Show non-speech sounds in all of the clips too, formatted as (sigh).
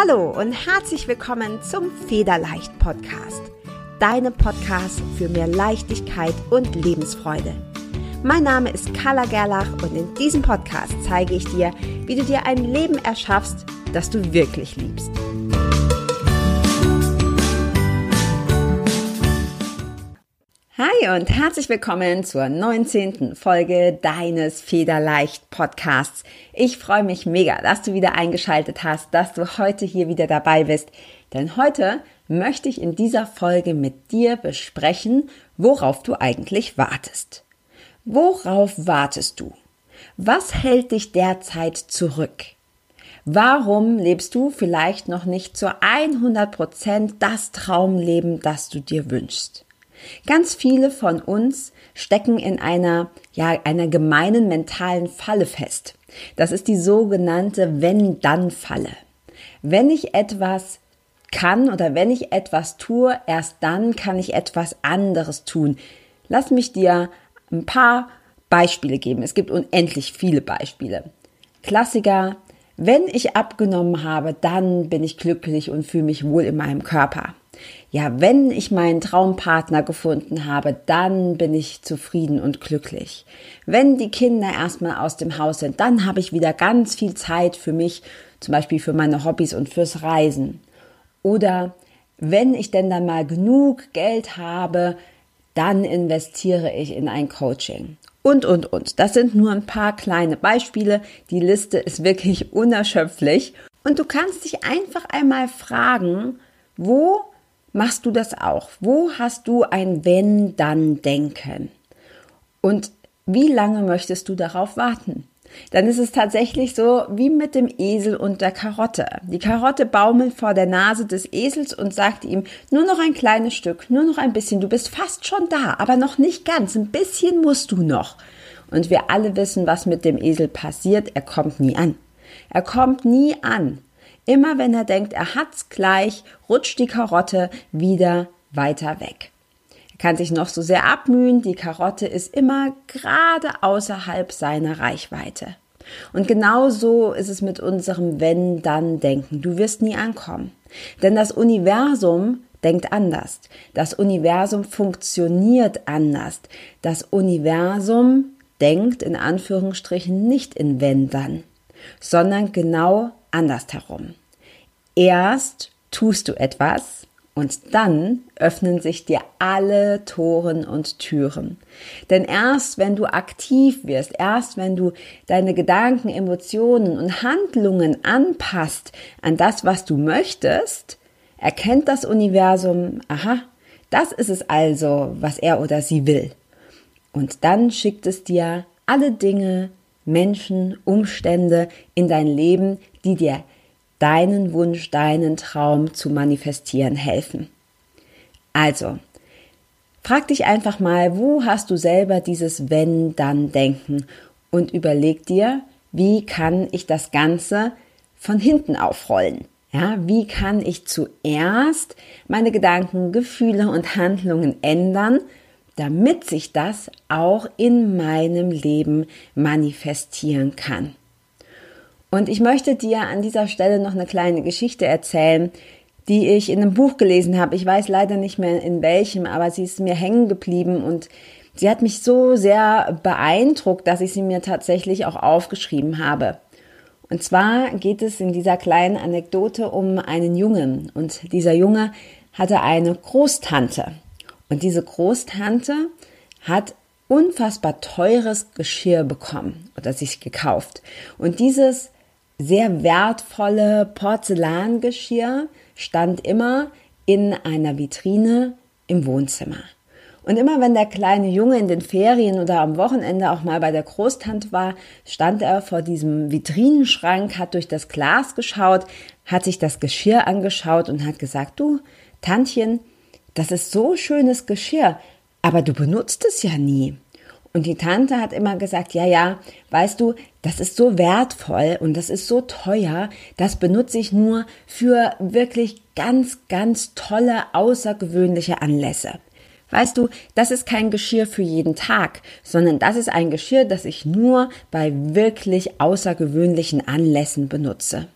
Hallo und herzlich willkommen zum Federleicht Podcast. Deinem Podcast für mehr Leichtigkeit und Lebensfreude. Mein Name ist Carla Gerlach und in diesem Podcast zeige ich dir, wie du dir ein Leben erschaffst, das du wirklich liebst. Hi und herzlich willkommen zur 19. Folge deines Federleicht Podcasts. Ich freue mich mega, dass du wieder eingeschaltet hast, dass du heute hier wieder dabei bist, denn heute möchte ich in dieser Folge mit dir besprechen, worauf du eigentlich wartest. Worauf wartest du? Was hält dich derzeit zurück? Warum lebst du vielleicht noch nicht zu 100 Prozent das Traumleben, das du dir wünschst? Ganz viele von uns stecken in einer, ja, einer gemeinen mentalen Falle fest. Das ist die sogenannte Wenn-Dann-Falle. Wenn ich etwas kann oder wenn ich etwas tue, erst dann kann ich etwas anderes tun. Lass mich dir ein paar Beispiele geben. Es gibt unendlich viele Beispiele. Klassiker, wenn ich abgenommen habe, dann bin ich glücklich und fühle mich wohl in meinem Körper ja, wenn ich meinen Traumpartner gefunden habe, dann bin ich zufrieden und glücklich. Wenn die Kinder erstmal aus dem Haus sind, dann habe ich wieder ganz viel Zeit für mich, zum Beispiel für meine Hobbys und fürs Reisen. Oder wenn ich denn dann mal genug Geld habe, dann investiere ich in ein Coaching. Und, und, und. Das sind nur ein paar kleine Beispiele. Die Liste ist wirklich unerschöpflich. Und du kannst dich einfach einmal fragen, wo machst du das auch? Wo hast du ein Wenn-Dann-Denken? Und wie lange möchtest du darauf warten? Dann ist es tatsächlich so wie mit dem Esel und der Karotte. Die Karotte baumelt vor der Nase des Esels und sagt ihm, nur noch ein kleines Stück, nur noch ein bisschen, du bist fast schon da, aber noch nicht ganz, ein bisschen musst du noch. Und wir alle wissen, was mit dem Esel passiert, er kommt nie an. Er kommt nie an. Immer wenn er denkt, er hat's gleich, rutscht die Karotte wieder weiter weg. Er kann sich noch so sehr abmühen, die Karotte ist immer gerade außerhalb seiner Reichweite. Und genau so ist es mit unserem Wenn-Dann-Denken. Du wirst nie ankommen. Denn das Universum denkt anders. Das Universum funktioniert anders. Das Universum denkt in Anführungsstrichen nicht in Wenn-Dann, sondern genau andersherum. Erst tust du etwas und dann öffnen sich dir alle Toren und Türen. Denn erst wenn du aktiv wirst, erst wenn du deine Gedanken, Emotionen und Handlungen anpasst an das, was du möchtest, erkennt das Universum, aha, das ist es also, was er oder sie will. Und dann schickt es dir alle Dinge, Menschen, Umstände in dein Leben, die dir deinen Wunsch, deinen Traum zu manifestieren helfen. Also, frag dich einfach mal, wo hast du selber dieses Wenn-Dann-Denken und überleg dir, wie kann ich das Ganze von hinten aufrollen? Ja, wie kann ich zuerst meine Gedanken, Gefühle und Handlungen ändern, damit sich das auch in meinem Leben manifestieren kann? Und ich möchte dir an dieser Stelle noch eine kleine Geschichte erzählen, die ich in einem Buch gelesen habe. Ich weiß leider nicht mehr in welchem, aber sie ist mir hängen geblieben und sie hat mich so sehr beeindruckt, dass ich sie mir tatsächlich auch aufgeschrieben habe. Und zwar geht es in dieser kleinen Anekdote um einen Jungen und dieser Junge hatte eine Großtante und diese Großtante hat unfassbar teures Geschirr bekommen oder sich gekauft und dieses sehr wertvolle Porzellangeschirr stand immer in einer Vitrine im Wohnzimmer. Und immer wenn der kleine Junge in den Ferien oder am Wochenende auch mal bei der Großtante war, stand er vor diesem Vitrinenschrank, hat durch das Glas geschaut, hat sich das Geschirr angeschaut und hat gesagt, du, Tantchen, das ist so schönes Geschirr, aber du benutzt es ja nie. Und die Tante hat immer gesagt, ja, ja, weißt du, das ist so wertvoll und das ist so teuer, das benutze ich nur für wirklich ganz, ganz tolle, außergewöhnliche Anlässe. Weißt du, das ist kein Geschirr für jeden Tag, sondern das ist ein Geschirr, das ich nur bei wirklich außergewöhnlichen Anlässen benutze.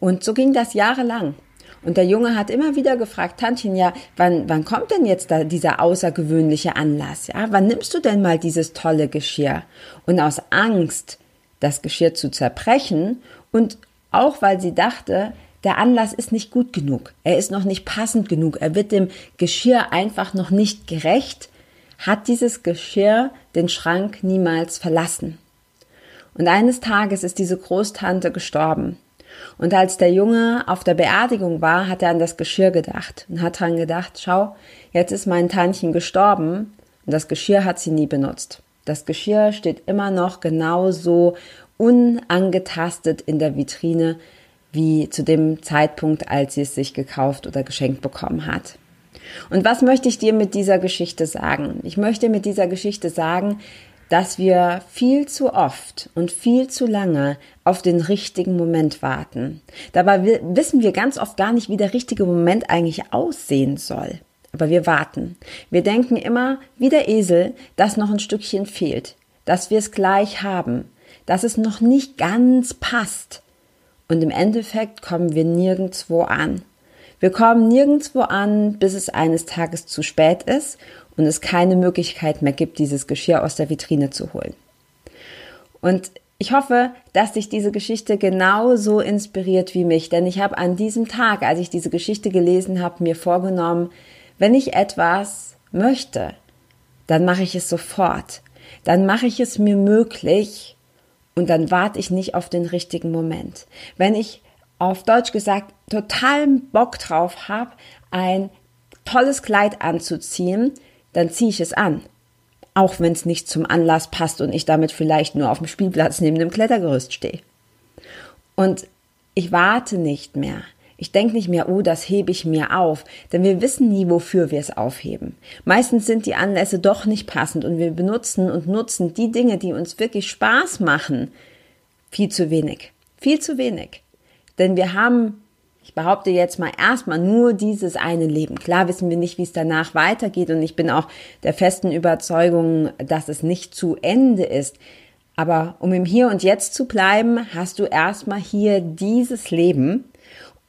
Und so ging das jahrelang. Und der Junge hat immer wieder gefragt, Tantchen, ja, wann, wann kommt denn jetzt da dieser außergewöhnliche Anlass? Ja, wann nimmst du denn mal dieses tolle Geschirr? Und aus Angst, das Geschirr zu zerbrechen und auch weil sie dachte, der Anlass ist nicht gut genug, er ist noch nicht passend genug, er wird dem Geschirr einfach noch nicht gerecht, hat dieses Geschirr den Schrank niemals verlassen. Und eines Tages ist diese Großtante gestorben. Und als der Junge auf der Beerdigung war, hat er an das Geschirr gedacht und hat dran gedacht, schau, jetzt ist mein Tantchen gestorben und das Geschirr hat sie nie benutzt. Das Geschirr steht immer noch genauso unangetastet in der Vitrine wie zu dem Zeitpunkt, als sie es sich gekauft oder geschenkt bekommen hat. Und was möchte ich dir mit dieser Geschichte sagen? Ich möchte mit dieser Geschichte sagen, dass wir viel zu oft und viel zu lange auf den richtigen Moment warten. Dabei wissen wir ganz oft gar nicht, wie der richtige Moment eigentlich aussehen soll. Aber wir warten. Wir denken immer, wie der Esel, dass noch ein Stückchen fehlt, dass wir es gleich haben, dass es noch nicht ganz passt. Und im Endeffekt kommen wir nirgendwo an. Wir kommen nirgendwo an, bis es eines Tages zu spät ist und es keine Möglichkeit mehr gibt, dieses Geschirr aus der Vitrine zu holen. Und ich hoffe, dass dich diese Geschichte genauso inspiriert wie mich, denn ich habe an diesem Tag, als ich diese Geschichte gelesen habe, mir vorgenommen, wenn ich etwas möchte, dann mache ich es sofort. Dann mache ich es mir möglich und dann warte ich nicht auf den richtigen Moment. Wenn ich auf Deutsch gesagt total Bock drauf habe, ein tolles Kleid anzuziehen, dann ziehe ich es an. Auch wenn es nicht zum Anlass passt und ich damit vielleicht nur auf dem Spielplatz neben dem Klettergerüst stehe. Und ich warte nicht mehr. Ich denke nicht mehr, oh, das hebe ich mir auf, denn wir wissen nie, wofür wir es aufheben. Meistens sind die Anlässe doch nicht passend und wir benutzen und nutzen die Dinge, die uns wirklich Spaß machen, viel zu wenig. Viel zu wenig. Denn wir haben ich behaupte jetzt mal erstmal nur dieses eine Leben. Klar wissen wir nicht, wie es danach weitergeht und ich bin auch der festen Überzeugung, dass es nicht zu Ende ist. Aber um im Hier und Jetzt zu bleiben, hast du erstmal hier dieses Leben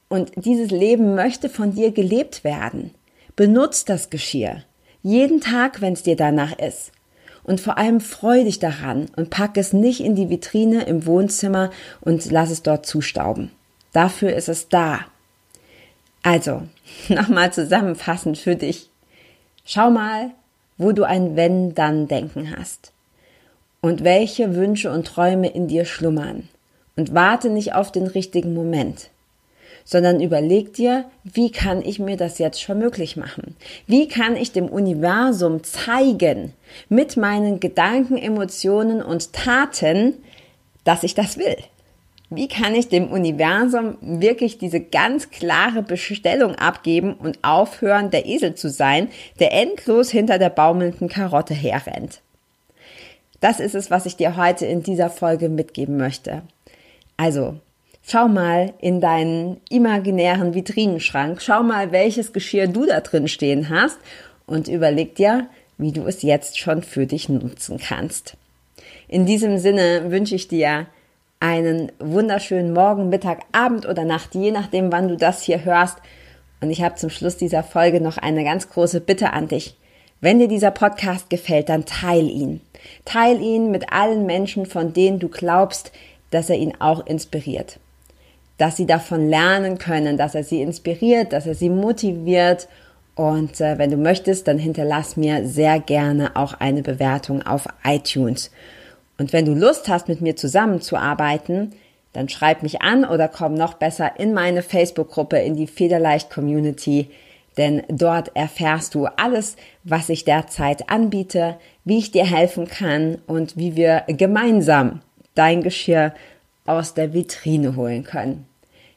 und dieses Leben möchte von dir gelebt werden. Benutz das Geschirr. Jeden Tag, wenn es dir danach ist. Und vor allem freu dich daran und pack es nicht in die Vitrine im Wohnzimmer und lass es dort zustauben. Dafür ist es da. Also, (laughs) nochmal zusammenfassend für dich. Schau mal, wo du ein Wenn-Dann-Denken hast und welche Wünsche und Träume in dir schlummern. Und warte nicht auf den richtigen Moment, sondern überleg dir, wie kann ich mir das jetzt schon möglich machen? Wie kann ich dem Universum zeigen, mit meinen Gedanken, Emotionen und Taten, dass ich das will? Wie kann ich dem Universum wirklich diese ganz klare Bestellung abgeben und aufhören, der Esel zu sein, der endlos hinter der baumelnden Karotte herrennt? Das ist es, was ich dir heute in dieser Folge mitgeben möchte. Also, schau mal in deinen imaginären Vitrinenschrank, schau mal, welches Geschirr du da drin stehen hast und überleg dir, wie du es jetzt schon für dich nutzen kannst. In diesem Sinne wünsche ich dir einen wunderschönen Morgen, Mittag, Abend oder Nacht, je nachdem, wann du das hier hörst. Und ich habe zum Schluss dieser Folge noch eine ganz große Bitte an dich. Wenn dir dieser Podcast gefällt, dann teil ihn. Teil ihn mit allen Menschen, von denen du glaubst, dass er ihn auch inspiriert. Dass sie davon lernen können, dass er sie inspiriert, dass er sie motiviert. Und äh, wenn du möchtest, dann hinterlass mir sehr gerne auch eine Bewertung auf iTunes. Und wenn du Lust hast, mit mir zusammenzuarbeiten, dann schreib mich an oder komm noch besser in meine Facebook-Gruppe, in die Federleicht Community, denn dort erfährst du alles, was ich derzeit anbiete, wie ich dir helfen kann und wie wir gemeinsam dein Geschirr aus der Vitrine holen können.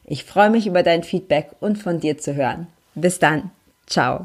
Ich freue mich über dein Feedback und von dir zu hören. Bis dann. Ciao.